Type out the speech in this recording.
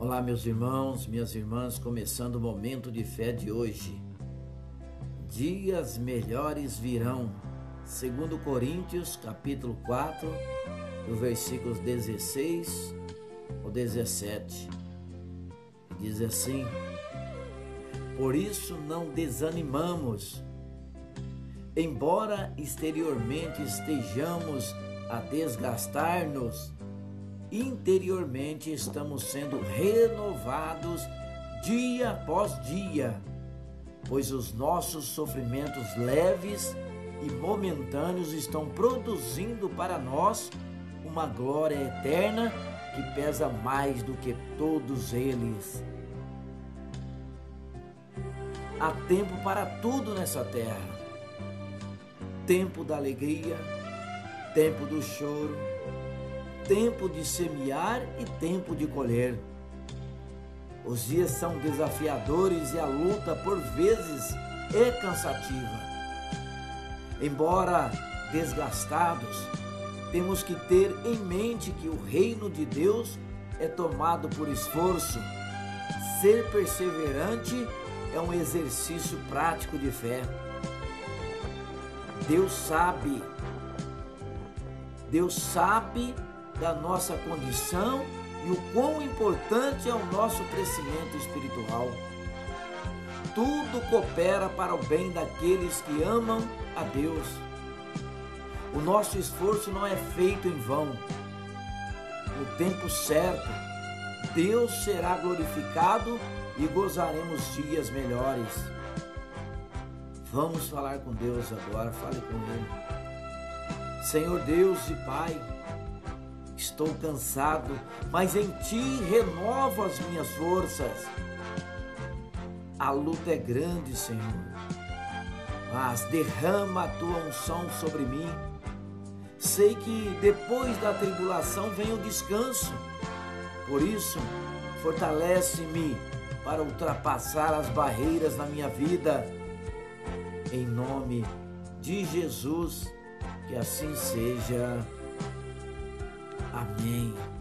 Olá, meus irmãos, minhas irmãs, começando o momento de fé de hoje. Dias melhores virão. Segundo Coríntios, capítulo 4, do versículos 16 ao 17. Diz assim: Por isso não desanimamos, embora exteriormente estejamos a desgastar-nos, interiormente estamos sendo renovados dia após dia, pois os nossos sofrimentos leves e momentâneos estão produzindo para nós uma glória eterna que pesa mais do que todos eles. Há tempo para tudo nessa terra: tempo da alegria, tempo do choro, tempo de semear e tempo de colher. Os dias são desafiadores e a luta, por vezes, é cansativa. Embora desgastados, temos que ter em mente que o reino de Deus é tomado por esforço. Ser perseverante é um exercício prático de fé. Deus sabe, Deus sabe da nossa condição e o quão importante é o nosso crescimento espiritual. Tudo coopera para o bem daqueles que amam a Deus. O nosso esforço não é feito em vão. No tempo certo, Deus será glorificado e gozaremos dias melhores. Vamos falar com Deus agora, fale com Ele. Senhor Deus e Pai, Estou cansado, mas em ti renovo as minhas forças. A luta é grande, Senhor, mas derrama a tua unção sobre mim. Sei que depois da tribulação vem o descanso. Por isso, fortalece-me para ultrapassar as barreiras na minha vida. Em nome de Jesus, que assim seja. Amém.